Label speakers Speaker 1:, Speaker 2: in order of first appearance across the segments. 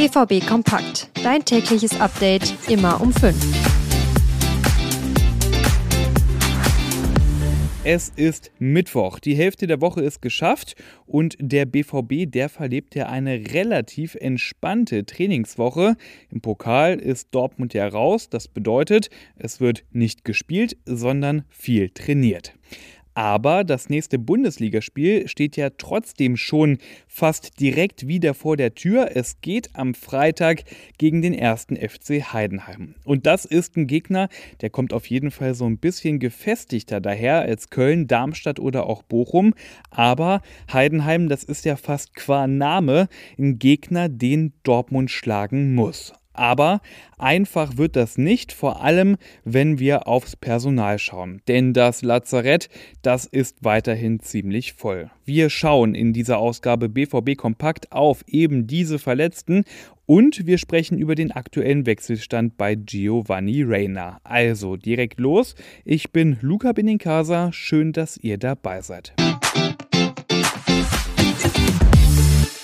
Speaker 1: BVB Kompakt. Dein tägliches Update immer um 5.
Speaker 2: Es ist Mittwoch. Die Hälfte der Woche ist geschafft und der BVB, der verlebt ja eine relativ entspannte Trainingswoche. Im Pokal ist Dortmund ja raus. Das bedeutet, es wird nicht gespielt, sondern viel trainiert. Aber das nächste Bundesligaspiel steht ja trotzdem schon fast direkt wieder vor der Tür. Es geht am Freitag gegen den ersten FC Heidenheim. Und das ist ein Gegner, der kommt auf jeden Fall so ein bisschen gefestigter daher als Köln, Darmstadt oder auch Bochum. Aber Heidenheim, das ist ja fast qua Name ein Gegner, den Dortmund schlagen muss. Aber einfach wird das nicht, vor allem wenn wir aufs Personal schauen. Denn das Lazarett, das ist weiterhin ziemlich voll. Wir schauen in dieser Ausgabe BVB Kompakt auf eben diese Verletzten und wir sprechen über den aktuellen Wechselstand bei Giovanni Reina. Also direkt los. Ich bin Luca Benincasa. Schön, dass ihr dabei seid.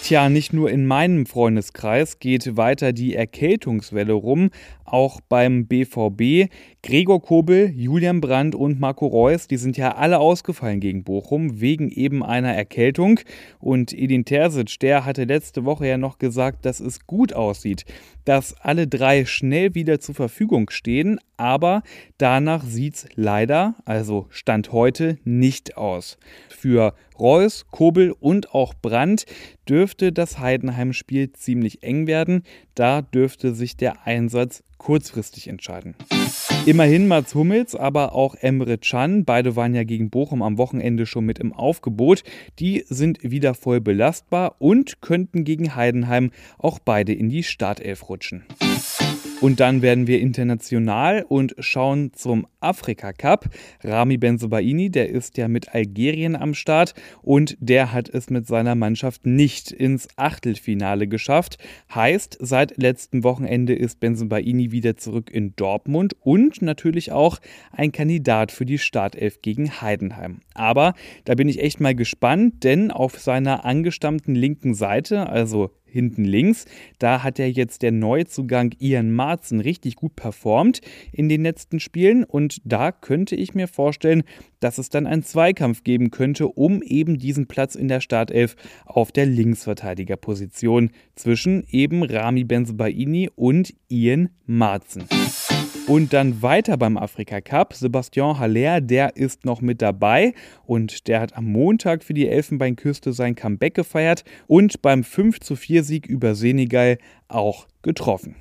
Speaker 2: Tja, nicht nur in meinem Freundeskreis geht weiter die Erkältungswelle rum, auch beim BVB. Gregor Kobel, Julian Brandt und Marco Reus, die sind ja alle ausgefallen gegen Bochum wegen eben einer Erkältung. Und Edin Terzic, der hatte letzte Woche ja noch gesagt, dass es gut aussieht, dass alle drei schnell wieder zur Verfügung stehen. Aber danach sieht's leider, also Stand heute, nicht aus. Für Reus, Kobel und auch Brandt dürfte das Heidenheim-Spiel ziemlich eng werden. Da dürfte sich der Einsatz kurzfristig entscheiden. Immerhin Mats Hummels, aber auch Emre Can, beide waren ja gegen Bochum am Wochenende schon mit im Aufgebot, die sind wieder voll belastbar und könnten gegen Heidenheim auch beide in die Startelf rutschen. Und dann werden wir international und schauen zum Afrika Cup. Rami Benzobaini, der ist ja mit Algerien am Start und der hat es mit seiner Mannschaft nicht ins Achtelfinale geschafft. Heißt, seit letztem Wochenende ist Benzobaini wieder zurück in Dortmund und natürlich auch ein Kandidat für die Startelf gegen Heidenheim. Aber da bin ich echt mal gespannt, denn auf seiner angestammten linken Seite, also hinten links. Da hat ja jetzt der Neuzugang Ian Marzen richtig gut performt in den letzten Spielen und da könnte ich mir vorstellen, dass es dann einen Zweikampf geben könnte, um eben diesen Platz in der Startelf auf der Linksverteidigerposition zwischen eben Rami Benzebaini und Ian Marzen. Und dann weiter beim Afrika Cup. Sebastian Haller, der ist noch mit dabei und der hat am Montag für die Elfenbeinküste sein Comeback gefeiert und beim 5 zu 4 Sieg über Senegal auch getroffen.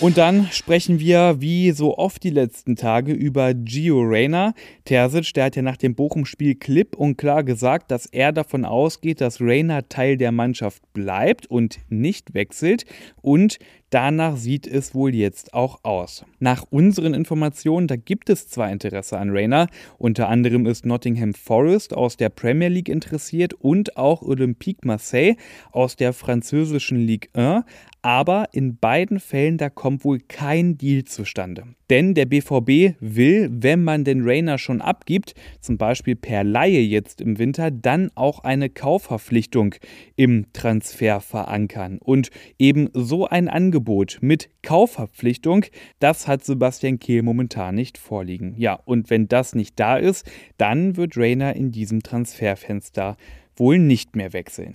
Speaker 2: Und dann sprechen wir wie so oft die letzten Tage über Gio Reyna. Terzic, der hat ja nach dem Bochum-Spiel klipp und klar gesagt, dass er davon ausgeht, dass Reyna Teil der Mannschaft bleibt und nicht wechselt. Und Danach sieht es wohl jetzt auch aus. Nach unseren Informationen, da gibt es zwar Interesse an Rayner, unter anderem ist Nottingham Forest aus der Premier League interessiert und auch Olympique Marseille aus der französischen Ligue 1, aber in beiden Fällen da kommt wohl kein Deal zustande. Denn der BVB will, wenn man den Rainer schon abgibt, zum Beispiel per Laie jetzt im Winter, dann auch eine Kaufverpflichtung im Transfer verankern. Und eben so ein Angebot mit Kaufverpflichtung, das hat Sebastian Kehl momentan nicht vorliegen. Ja, und wenn das nicht da ist, dann wird Rainer in diesem Transferfenster wohl nicht mehr wechseln.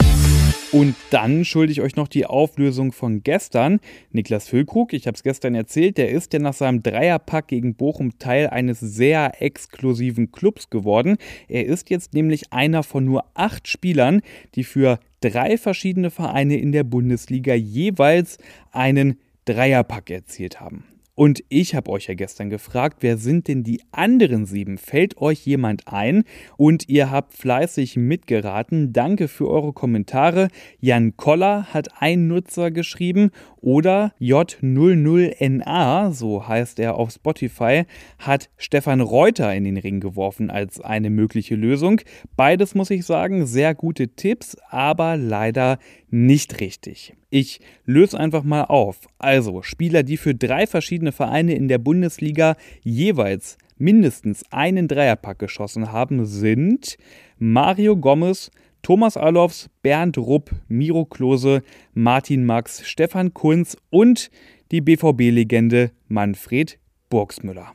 Speaker 2: Und dann schulde ich euch noch die Auflösung von gestern. Niklas Füllkrug, ich habe es gestern erzählt, der ist ja nach seinem Dreierpack gegen Bochum Teil eines sehr exklusiven Clubs geworden. Er ist jetzt nämlich einer von nur acht Spielern, die für drei verschiedene Vereine in der Bundesliga jeweils einen Dreierpack erzielt haben. Und ich habe euch ja gestern gefragt, wer sind denn die anderen sieben? Fällt euch jemand ein? Und ihr habt fleißig mitgeraten. Danke für eure Kommentare. Jan Koller hat ein Nutzer geschrieben oder J00NA, so heißt er auf Spotify, hat Stefan Reuter in den Ring geworfen als eine mögliche Lösung. Beides muss ich sagen, sehr gute Tipps, aber leider nicht richtig. Ich löse einfach mal auf. Also Spieler, die für drei verschiedene Vereine in der Bundesliga jeweils mindestens einen Dreierpack geschossen haben, sind Mario Gomez, Thomas Alofs, Bernd Rupp, Miro Klose, Martin Max, Stefan Kunz und die BVB-Legende Manfred Burgsmüller.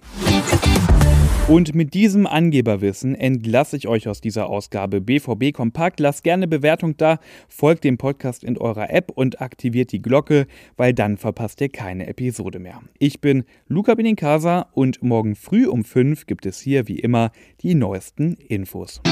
Speaker 2: Und mit diesem Angeberwissen entlasse ich euch aus dieser Ausgabe BVB Kompakt. Lasst gerne Bewertung da, folgt dem Podcast in eurer App und aktiviert die Glocke, weil dann verpasst ihr keine Episode mehr. Ich bin Luca Benincasa und morgen früh um 5 gibt es hier wie immer die neuesten Infos.